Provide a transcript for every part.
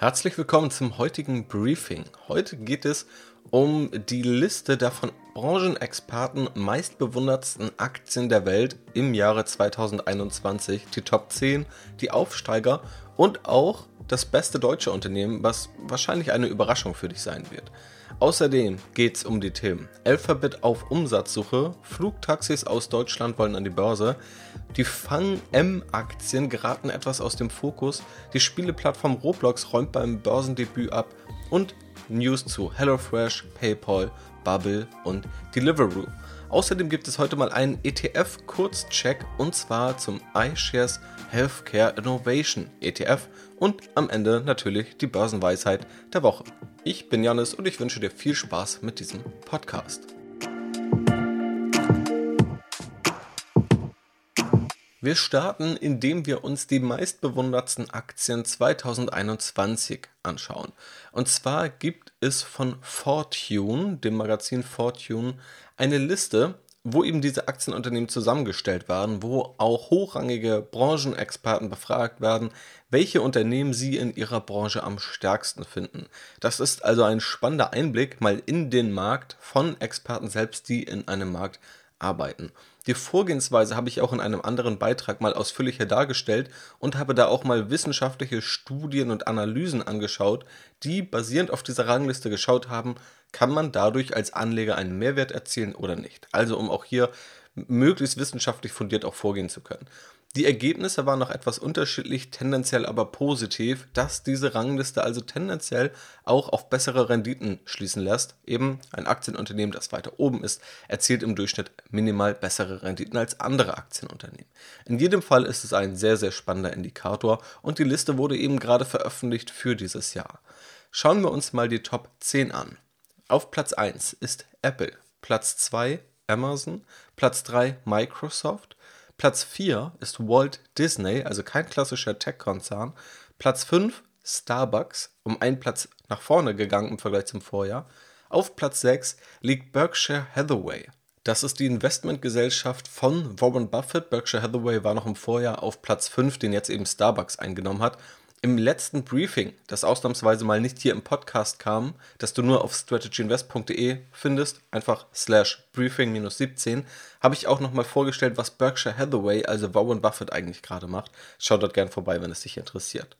Herzlich willkommen zum heutigen Briefing. Heute geht es um die Liste der von Branchenexperten meistbewundertsten Aktien der Welt im Jahre 2021, die Top 10, die Aufsteiger und auch das beste deutsche Unternehmen, was wahrscheinlich eine Überraschung für dich sein wird. Außerdem geht es um die Themen Alphabet auf Umsatzsuche, Flugtaxis aus Deutschland wollen an die Börse, die Fang-M-Aktien geraten etwas aus dem Fokus, die Spieleplattform Roblox räumt beim Börsendebüt ab und News zu HelloFresh, PayPal, Bubble und Deliveroo. Außerdem gibt es heute mal einen ETF-Kurzcheck und zwar zum iShares Healthcare Innovation ETF und am Ende natürlich die Börsenweisheit der Woche. Ich bin Janis und ich wünsche dir viel Spaß mit diesem Podcast. Wir starten, indem wir uns die meistbewundertsten Aktien 2021 anschauen. Und zwar gibt es von Fortune, dem Magazin Fortune, eine Liste, wo eben diese Aktienunternehmen zusammengestellt werden, wo auch hochrangige Branchenexperten befragt werden, welche Unternehmen sie in ihrer Branche am stärksten finden. Das ist also ein spannender Einblick mal in den Markt von Experten selbst, die in einem Markt arbeiten. Die Vorgehensweise habe ich auch in einem anderen Beitrag mal ausführlicher dargestellt und habe da auch mal wissenschaftliche Studien und Analysen angeschaut, die basierend auf dieser Rangliste geschaut haben, kann man dadurch als Anleger einen Mehrwert erzielen oder nicht. Also um auch hier möglichst wissenschaftlich fundiert auch vorgehen zu können. Die Ergebnisse waren noch etwas unterschiedlich, tendenziell aber positiv, dass diese Rangliste also tendenziell auch auf bessere Renditen schließen lässt. Eben ein Aktienunternehmen, das weiter oben ist, erzielt im Durchschnitt minimal bessere Renditen als andere Aktienunternehmen. In jedem Fall ist es ein sehr, sehr spannender Indikator und die Liste wurde eben gerade veröffentlicht für dieses Jahr. Schauen wir uns mal die Top 10 an. Auf Platz 1 ist Apple, Platz 2 Amazon, Platz 3 Microsoft, Platz 4 ist Walt Disney, also kein klassischer Tech-Konzern. Platz 5 Starbucks, um einen Platz nach vorne gegangen im Vergleich zum Vorjahr. Auf Platz 6 liegt Berkshire Hathaway. Das ist die Investmentgesellschaft von Warren Buffett. Berkshire Hathaway war noch im Vorjahr auf Platz 5, den jetzt eben Starbucks eingenommen hat im letzten Briefing, das ausnahmsweise mal nicht hier im Podcast kam, das du nur auf strategyinvest.de findest, einfach slash briefing-17, habe ich auch nochmal vorgestellt, was Berkshire Hathaway, also Warren Buffett, eigentlich gerade macht. Schau dort gern vorbei, wenn es dich interessiert.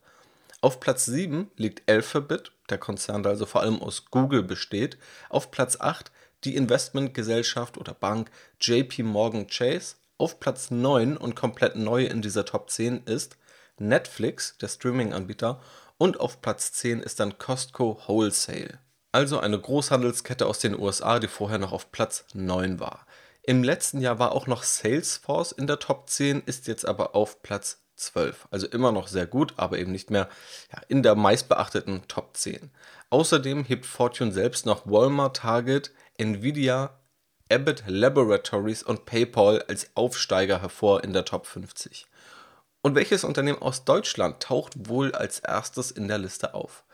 Auf Platz 7 liegt Alphabet, der Konzern, der also vor allem aus Google besteht. Auf Platz 8 die Investmentgesellschaft oder Bank JP Morgan Chase. Auf Platz 9 und komplett neu in dieser Top 10 ist Netflix, der Streaming-Anbieter, und auf Platz 10 ist dann Costco Wholesale. Also eine Großhandelskette aus den USA, die vorher noch auf Platz 9 war. Im letzten Jahr war auch noch Salesforce in der Top 10, ist jetzt aber auf Platz 12. Also immer noch sehr gut, aber eben nicht mehr ja, in der meistbeachteten Top 10. Außerdem hebt Fortune selbst noch Walmart, Target, Nvidia, Abbott Laboratories und PayPal als Aufsteiger hervor in der Top 50. Und welches Unternehmen aus Deutschland taucht wohl als erstes in der Liste auf?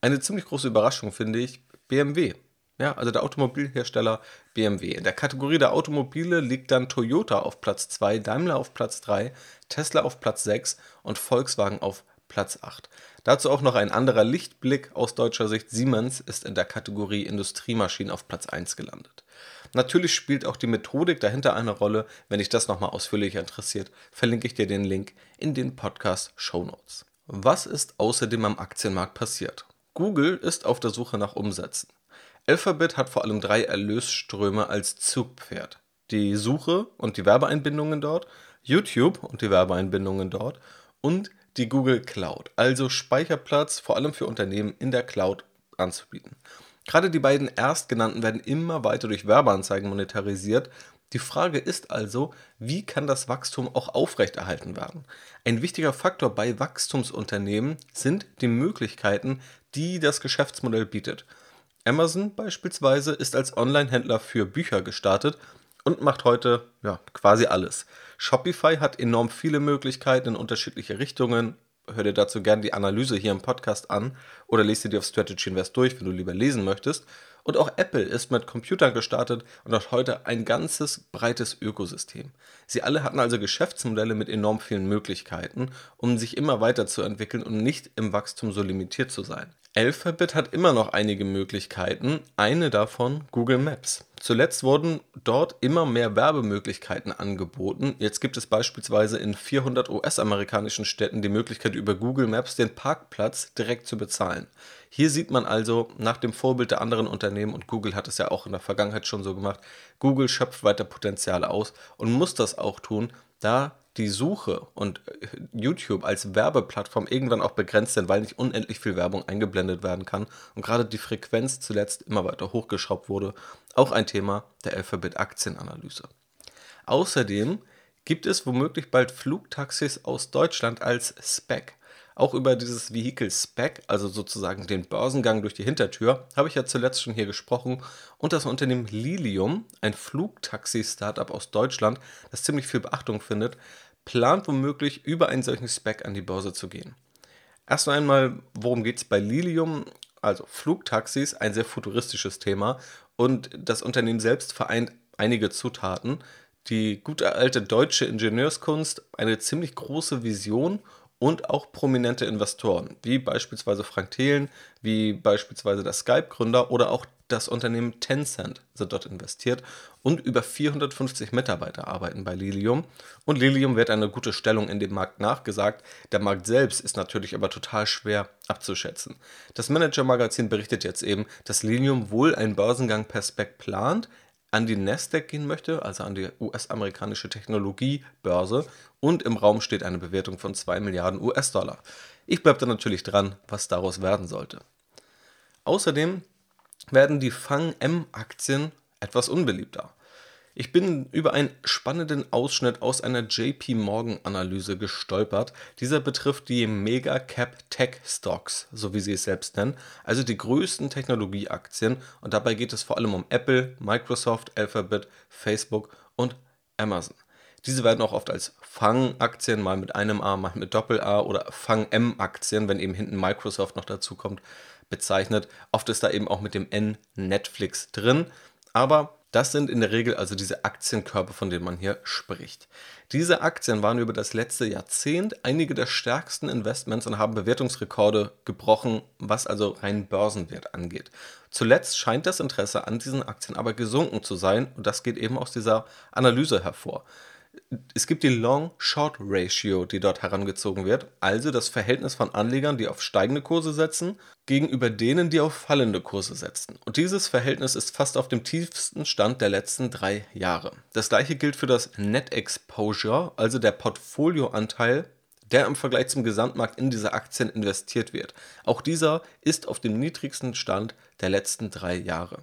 Eine ziemlich große Überraschung finde ich BMW. Ja, also der Automobilhersteller BMW. In der Kategorie der Automobile liegt dann Toyota auf Platz 2, Daimler auf Platz 3, Tesla auf Platz 6 und Volkswagen auf Platz 8. Dazu auch noch ein anderer Lichtblick aus deutscher Sicht. Siemens ist in der Kategorie Industriemaschinen auf Platz 1 gelandet. Natürlich spielt auch die Methodik dahinter eine Rolle. Wenn dich das nochmal ausführlicher interessiert, verlinke ich dir den Link in den Podcast Show Notes. Was ist außerdem am Aktienmarkt passiert? Google ist auf der Suche nach Umsätzen. Alphabet hat vor allem drei Erlösströme als Zugpferd. Die Suche und die Werbeeinbindungen dort, YouTube und die Werbeeinbindungen dort und die Google Cloud, also Speicherplatz vor allem für Unternehmen in der Cloud anzubieten. Gerade die beiden erstgenannten werden immer weiter durch Werbeanzeigen monetarisiert. Die Frage ist also, wie kann das Wachstum auch aufrechterhalten werden? Ein wichtiger Faktor bei Wachstumsunternehmen sind die Möglichkeiten, die das Geschäftsmodell bietet. Amazon beispielsweise ist als Online-Händler für Bücher gestartet und macht heute ja, quasi alles. Shopify hat enorm viele Möglichkeiten in unterschiedliche Richtungen, hör dir dazu gerne die Analyse hier im Podcast an oder lese dir die auf Strategy Invest durch, wenn du lieber lesen möchtest. Und auch Apple ist mit Computern gestartet und hat heute ein ganzes breites Ökosystem. Sie alle hatten also Geschäftsmodelle mit enorm vielen Möglichkeiten, um sich immer weiterzuentwickeln und nicht im Wachstum so limitiert zu sein. Alphabet hat immer noch einige Möglichkeiten, eine davon Google Maps. Zuletzt wurden dort immer mehr Werbemöglichkeiten angeboten. Jetzt gibt es beispielsweise in 400 US-amerikanischen Städten die Möglichkeit, über Google Maps den Parkplatz direkt zu bezahlen. Hier sieht man also nach dem Vorbild der anderen Unternehmen, und Google hat es ja auch in der Vergangenheit schon so gemacht, Google schöpft weiter Potenziale aus und muss das auch tun, da die Suche und äh, YouTube als Werbeplattform irgendwann auch begrenzt sind, weil nicht unendlich viel Werbung eingeblendet werden kann und gerade die Frequenz zuletzt immer weiter hochgeschraubt wurde, auch ein Thema der Alphabet Aktienanalyse. Außerdem gibt es womöglich bald Flugtaxis aus Deutschland als Spec. Auch über dieses Vehicle Spec, also sozusagen den Börsengang durch die Hintertür, habe ich ja zuletzt schon hier gesprochen. Und das Unternehmen Lilium, ein Flugtaxi-Startup aus Deutschland, das ziemlich viel Beachtung findet, plant womöglich über einen solchen Spec an die Börse zu gehen. Erst einmal, worum geht es bei Lilium? Also Flugtaxis, ein sehr futuristisches Thema und das Unternehmen selbst vereint einige Zutaten. Die gute alte deutsche Ingenieurskunst, eine ziemlich große Vision und auch prominente Investoren, wie beispielsweise Frank Thelen, wie beispielsweise der Skype-Gründer oder auch das Unternehmen Tencent sind dort investiert und über 450 Mitarbeiter arbeiten bei Lilium. Und Lilium wird eine gute Stellung in dem Markt nachgesagt. Der Markt selbst ist natürlich aber total schwer abzuschätzen. Das Manager-Magazin berichtet jetzt eben, dass Lilium wohl einen Börsengang per Spec plant, an die Nasdaq gehen möchte, also an die US-amerikanische Technologiebörse. Und im Raum steht eine Bewertung von 2 Milliarden US-Dollar. Ich bleibe da natürlich dran, was daraus werden sollte. Außerdem werden die Fang-M-Aktien etwas unbeliebter. Ich bin über einen spannenden Ausschnitt aus einer JP Morgan Analyse gestolpert. Dieser betrifft die Mega Cap Tech Stocks, so wie sie es selbst nennen, also die größten Technologieaktien und dabei geht es vor allem um Apple, Microsoft, Alphabet, Facebook und Amazon. Diese werden auch oft als Fang-Aktien, mal mit einem A, mal mit Doppel-A oder Fang-M-Aktien, wenn eben hinten Microsoft noch dazu kommt, bezeichnet. Oft ist da eben auch mit dem N Netflix drin, aber das sind in der Regel also diese Aktienkörper, von denen man hier spricht. Diese Aktien waren über das letzte Jahrzehnt einige der stärksten Investments und haben Bewertungsrekorde gebrochen, was also rein Börsenwert angeht. Zuletzt scheint das Interesse an diesen Aktien aber gesunken zu sein und das geht eben aus dieser Analyse hervor es gibt die Long-Short-Ratio, die dort herangezogen wird, also das Verhältnis von Anlegern, die auf steigende Kurse setzen, gegenüber denen, die auf fallende Kurse setzen. Und dieses Verhältnis ist fast auf dem tiefsten Stand der letzten drei Jahre. Das gleiche gilt für das Net Exposure, also der Portfolioanteil, der im Vergleich zum Gesamtmarkt in diese Aktien investiert wird. Auch dieser ist auf dem niedrigsten Stand der letzten drei Jahre.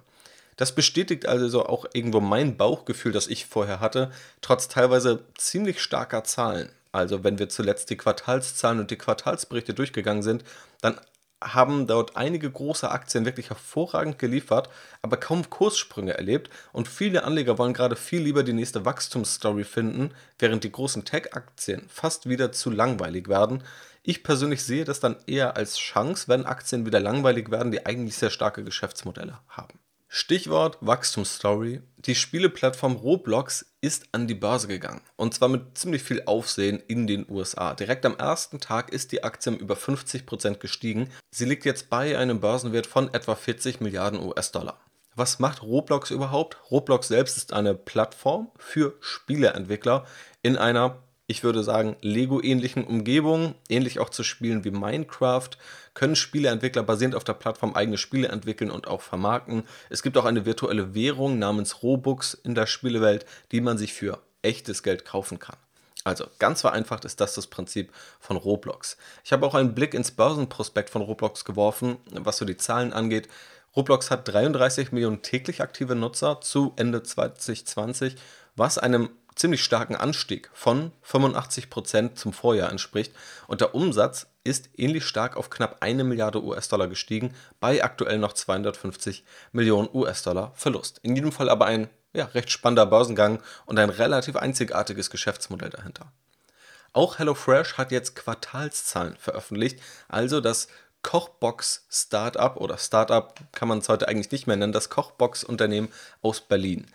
Das bestätigt also auch irgendwo mein Bauchgefühl, das ich vorher hatte, trotz teilweise ziemlich starker Zahlen. Also wenn wir zuletzt die Quartalszahlen und die Quartalsberichte durchgegangen sind, dann haben dort einige große Aktien wirklich hervorragend geliefert, aber kaum Kurssprünge erlebt und viele Anleger wollen gerade viel lieber die nächste Wachstumsstory finden, während die großen Tech-Aktien fast wieder zu langweilig werden. Ich persönlich sehe das dann eher als Chance, wenn Aktien wieder langweilig werden, die eigentlich sehr starke Geschäftsmodelle haben. Stichwort Wachstumsstory. Die Spieleplattform Roblox ist an die Börse gegangen. Und zwar mit ziemlich viel Aufsehen in den USA. Direkt am ersten Tag ist die Aktie um über 50% gestiegen. Sie liegt jetzt bei einem Börsenwert von etwa 40 Milliarden US-Dollar. Was macht Roblox überhaupt? Roblox selbst ist eine Plattform für Spieleentwickler in einer ich würde sagen, Lego-ähnlichen Umgebungen, ähnlich auch zu Spielen wie Minecraft, können Spieleentwickler basierend auf der Plattform eigene Spiele entwickeln und auch vermarkten. Es gibt auch eine virtuelle Währung namens Robux in der Spielewelt, die man sich für echtes Geld kaufen kann. Also ganz vereinfacht ist das das Prinzip von Roblox. Ich habe auch einen Blick ins Börsenprospekt von Roblox geworfen, was so die Zahlen angeht. Roblox hat 33 Millionen täglich aktive Nutzer zu Ende 2020, was einem ziemlich starken Anstieg von 85% zum Vorjahr entspricht und der Umsatz ist ähnlich stark auf knapp eine Milliarde US-Dollar gestiegen, bei aktuell noch 250 Millionen US-Dollar Verlust. In jedem Fall aber ein ja, recht spannender Börsengang und ein relativ einzigartiges Geschäftsmodell dahinter. Auch HelloFresh hat jetzt Quartalszahlen veröffentlicht, also das Kochbox-Startup oder Startup kann man es heute eigentlich nicht mehr nennen, das Kochbox-Unternehmen aus Berlin.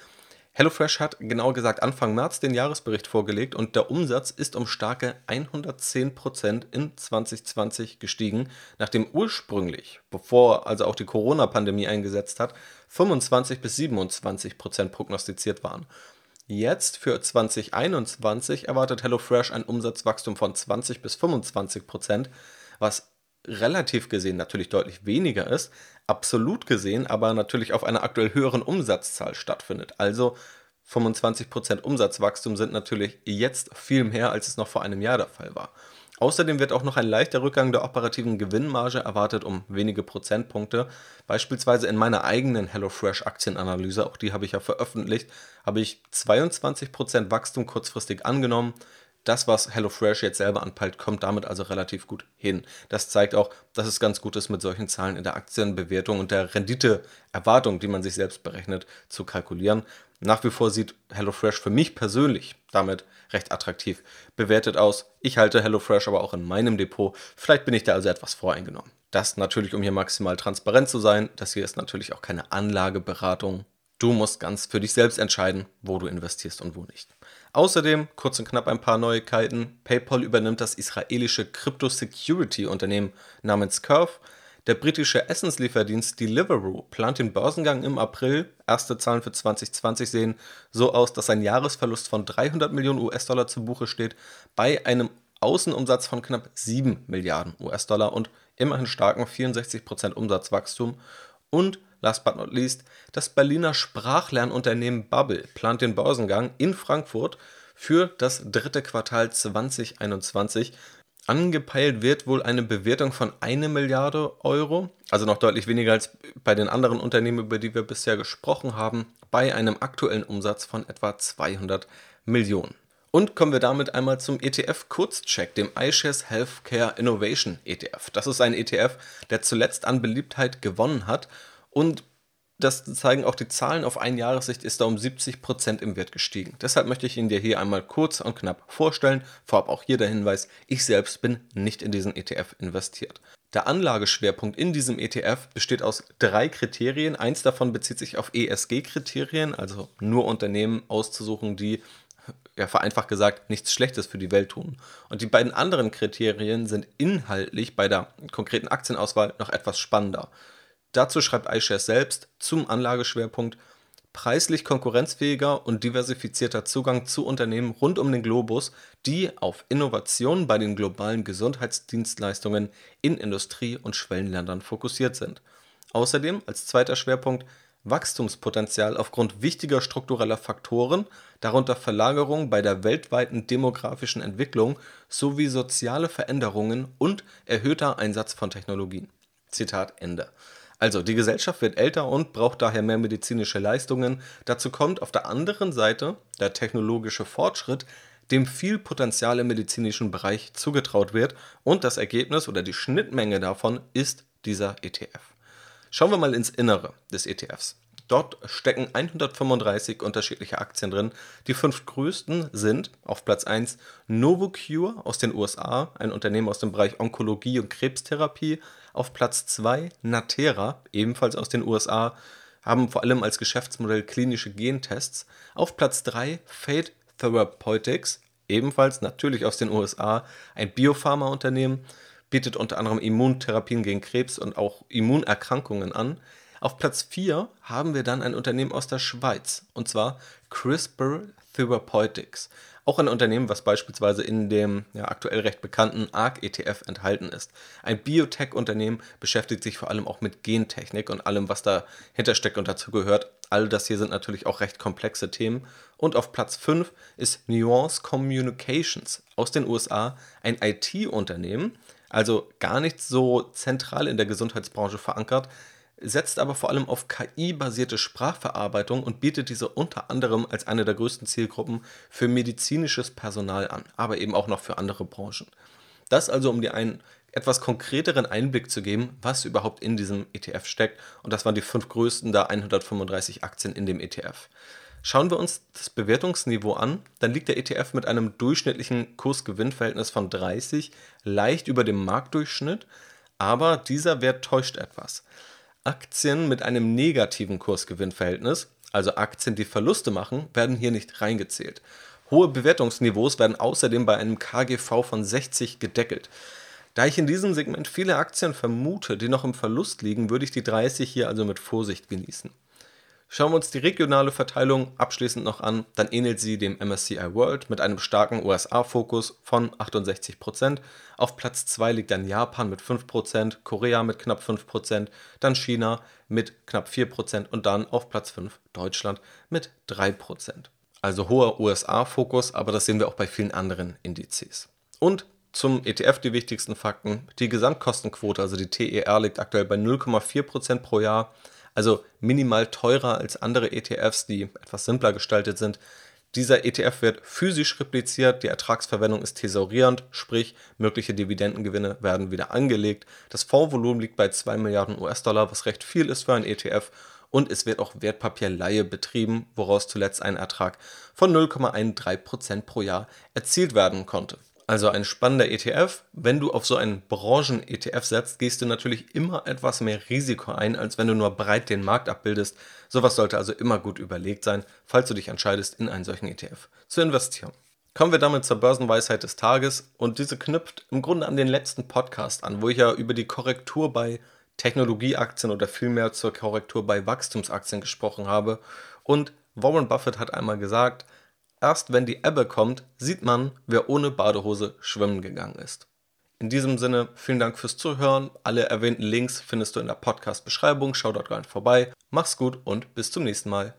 HelloFresh hat genau gesagt Anfang März den Jahresbericht vorgelegt und der Umsatz ist um starke 110% in 2020 gestiegen, nachdem ursprünglich, bevor also auch die Corona-Pandemie eingesetzt hat, 25 bis 27% prognostiziert waren. Jetzt für 2021 erwartet HelloFresh ein Umsatzwachstum von 20 bis 25%, was relativ gesehen natürlich deutlich weniger ist, absolut gesehen aber natürlich auf einer aktuell höheren Umsatzzahl stattfindet. Also 25% Umsatzwachstum sind natürlich jetzt viel mehr, als es noch vor einem Jahr der Fall war. Außerdem wird auch noch ein leichter Rückgang der operativen Gewinnmarge erwartet um wenige Prozentpunkte. Beispielsweise in meiner eigenen HelloFresh Aktienanalyse, auch die habe ich ja veröffentlicht, habe ich 22% Wachstum kurzfristig angenommen, das, was HelloFresh jetzt selber anpeilt, kommt damit also relativ gut hin. Das zeigt auch, dass es ganz gut ist, mit solchen Zahlen in der Aktienbewertung und der Renditeerwartung, die man sich selbst berechnet, zu kalkulieren. Nach wie vor sieht HelloFresh für mich persönlich damit recht attraktiv bewertet aus. Ich halte HelloFresh aber auch in meinem Depot. Vielleicht bin ich da also etwas voreingenommen. Das natürlich, um hier maximal transparent zu sein. Das hier ist natürlich auch keine Anlageberatung. Du musst ganz für dich selbst entscheiden, wo du investierst und wo nicht. Außerdem, kurz und knapp ein paar Neuigkeiten. PayPal übernimmt das israelische Crypto-Security-Unternehmen namens Curve. Der britische Essenslieferdienst Deliveroo plant den Börsengang im April. Erste Zahlen für 2020 sehen so aus, dass ein Jahresverlust von 300 Millionen US-Dollar zu Buche steht, bei einem Außenumsatz von knapp 7 Milliarden US-Dollar und immerhin starken 64% Umsatzwachstum. Und last but not least, das Berliner Sprachlernunternehmen Bubble plant den Börsengang in Frankfurt für das dritte Quartal 2021. Angepeilt wird wohl eine Bewertung von 1 Milliarde Euro, also noch deutlich weniger als bei den anderen Unternehmen, über die wir bisher gesprochen haben, bei einem aktuellen Umsatz von etwa 200 Millionen. Und kommen wir damit einmal zum ETF-Kurzcheck, dem iShares Healthcare Innovation ETF. Das ist ein ETF, der zuletzt an Beliebtheit gewonnen hat und das zeigen auch die Zahlen, auf Einjahressicht ist er um 70% im Wert gestiegen. Deshalb möchte ich ihn dir hier einmal kurz und knapp vorstellen. Vorab auch hier der Hinweis, ich selbst bin nicht in diesen ETF investiert. Der Anlageschwerpunkt in diesem ETF besteht aus drei Kriterien. Eins davon bezieht sich auf ESG-Kriterien, also nur Unternehmen auszusuchen, die ja, vereinfacht gesagt, nichts Schlechtes für die Welt tun. Und die beiden anderen Kriterien sind inhaltlich bei der konkreten Aktienauswahl noch etwas spannender. Dazu schreibt iShares selbst zum Anlageschwerpunkt preislich konkurrenzfähiger und diversifizierter Zugang zu Unternehmen rund um den Globus, die auf Innovationen bei den globalen Gesundheitsdienstleistungen in Industrie- und Schwellenländern fokussiert sind. Außerdem als zweiter Schwerpunkt Wachstumspotenzial aufgrund wichtiger struktureller Faktoren, darunter Verlagerung bei der weltweiten demografischen Entwicklung sowie soziale Veränderungen und erhöhter Einsatz von Technologien. Zitat Ende. Also die Gesellschaft wird älter und braucht daher mehr medizinische Leistungen. Dazu kommt auf der anderen Seite der technologische Fortschritt, dem viel Potenzial im medizinischen Bereich zugetraut wird und das Ergebnis oder die Schnittmenge davon ist dieser ETF. Schauen wir mal ins Innere des ETFs. Dort stecken 135 unterschiedliche Aktien drin. Die fünf größten sind auf Platz 1 Novocure aus den USA, ein Unternehmen aus dem Bereich Onkologie und Krebstherapie. Auf Platz 2 Natera, ebenfalls aus den USA, haben vor allem als Geschäftsmodell klinische Gentests. Auf Platz 3 Fate Therapeutics, ebenfalls natürlich aus den USA, ein Biopharmaunternehmen, bietet unter anderem Immuntherapien gegen Krebs und auch Immunerkrankungen an. Auf Platz 4 haben wir dann ein Unternehmen aus der Schweiz, und zwar CRISPR Therapeutics. Auch ein Unternehmen, was beispielsweise in dem ja, aktuell recht bekannten ARC-ETF enthalten ist. Ein Biotech-Unternehmen beschäftigt sich vor allem auch mit Gentechnik und allem, was dahinter steckt und dazu gehört. All das hier sind natürlich auch recht komplexe Themen. Und auf Platz 5 ist Nuance Communications aus den USA, ein IT-Unternehmen, also gar nicht so zentral in der Gesundheitsbranche verankert, setzt aber vor allem auf KI-basierte Sprachverarbeitung und bietet diese unter anderem als eine der größten Zielgruppen für medizinisches Personal an, aber eben auch noch für andere Branchen. Das also, um dir einen etwas konkreteren Einblick zu geben, was überhaupt in diesem ETF steckt. Und das waren die fünf größten da 135 Aktien in dem ETF. Schauen wir uns das Bewertungsniveau an, dann liegt der ETF mit einem durchschnittlichen Kurs-Gewinn-Verhältnis von 30 leicht über dem Marktdurchschnitt Aber dieser Wert täuscht etwas. Aktien mit einem negativen Kursgewinnverhältnis, also Aktien, die Verluste machen, werden hier nicht reingezählt. Hohe Bewertungsniveaus werden außerdem bei einem KGV von 60 gedeckelt. Da ich in diesem Segment viele Aktien vermute, die noch im Verlust liegen, würde ich die 30 hier also mit Vorsicht genießen. Schauen wir uns die regionale Verteilung abschließend noch an, dann ähnelt sie dem MSCI World mit einem starken USA-Fokus von 68%. Auf Platz 2 liegt dann Japan mit 5%, Korea mit knapp 5%, dann China mit knapp 4% und dann auf Platz 5 Deutschland mit 3%. Also hoher USA-Fokus, aber das sehen wir auch bei vielen anderen Indizes. Und zum ETF die wichtigsten Fakten. Die Gesamtkostenquote, also die TER, liegt aktuell bei 0,4% pro Jahr also minimal teurer als andere ETFs, die etwas simpler gestaltet sind. Dieser ETF wird physisch repliziert, die Ertragsverwendung ist thesaurierend, sprich mögliche Dividendengewinne werden wieder angelegt. Das Fondsvolumen liegt bei 2 Milliarden US-Dollar, was recht viel ist für ein ETF. Und es wird auch Wertpapierleihe betrieben, woraus zuletzt ein Ertrag von 0,13% pro Jahr erzielt werden konnte. Also ein spannender ETF. Wenn du auf so einen Branchen-ETF setzt, gehst du natürlich immer etwas mehr Risiko ein, als wenn du nur breit den Markt abbildest. Sowas sollte also immer gut überlegt sein, falls du dich entscheidest, in einen solchen ETF zu investieren. Kommen wir damit zur Börsenweisheit des Tages und diese knüpft im Grunde an den letzten Podcast an, wo ich ja über die Korrektur bei Technologieaktien oder vielmehr zur Korrektur bei Wachstumsaktien gesprochen habe. Und Warren Buffett hat einmal gesagt, Erst wenn die Ebbe kommt, sieht man, wer ohne Badehose schwimmen gegangen ist. In diesem Sinne, vielen Dank fürs Zuhören. Alle erwähnten Links findest du in der Podcast-Beschreibung. Schau dort rein vorbei. Mach's gut und bis zum nächsten Mal.